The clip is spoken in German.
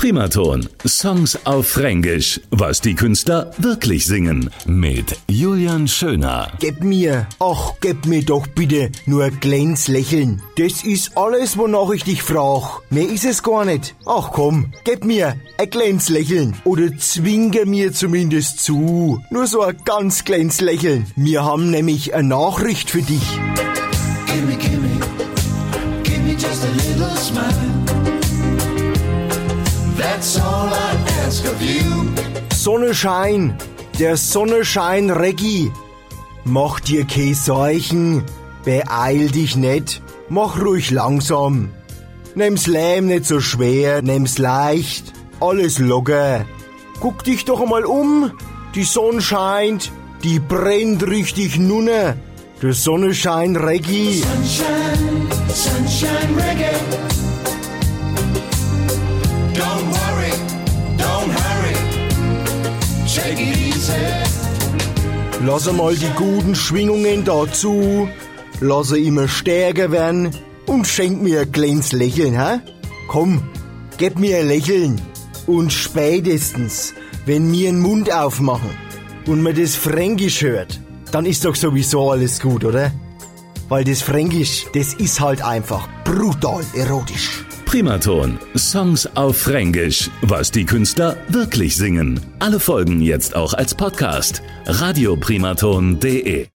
Primaton. Songs auf Fränkisch. Was die Künstler wirklich singen. Mit Julian Schöner. Gib mir, ach, gib mir doch bitte nur ein kleines Lächeln. Das ist alles, wonach ich dich frag. Mehr ist es gar nicht. Ach komm, gib mir ein kleines Lächeln. Oder zwinge mir zumindest zu. Nur so ein ganz kleines Lächeln. Wir haben nämlich eine Nachricht für dich. Sonnenschein, der Sonnenschein Reggi. Mach dir keine Seuchen, beeil dich nicht, mach ruhig langsam. Nimm's Lärm nicht so schwer, nimm's leicht, alles locker. Guck dich doch einmal um, die Sonne scheint, die brennt richtig nunne. Der Sonnenschein Reggi. Sunshine, sunshine reggae. Lass einmal die guten Schwingungen dazu, lass immer stärker werden und schenk mir ein kleines Lächeln, hä? Komm, gib mir ein Lächeln. Und spätestens, wenn wir den Mund aufmachen und man das Fränkisch hört, dann ist doch sowieso alles gut, oder? Weil das Fränkisch, das ist halt einfach brutal erotisch. Primaton. Songs auf Fränkisch. Was die Künstler wirklich singen. Alle Folgen jetzt auch als Podcast. radioprimaton.de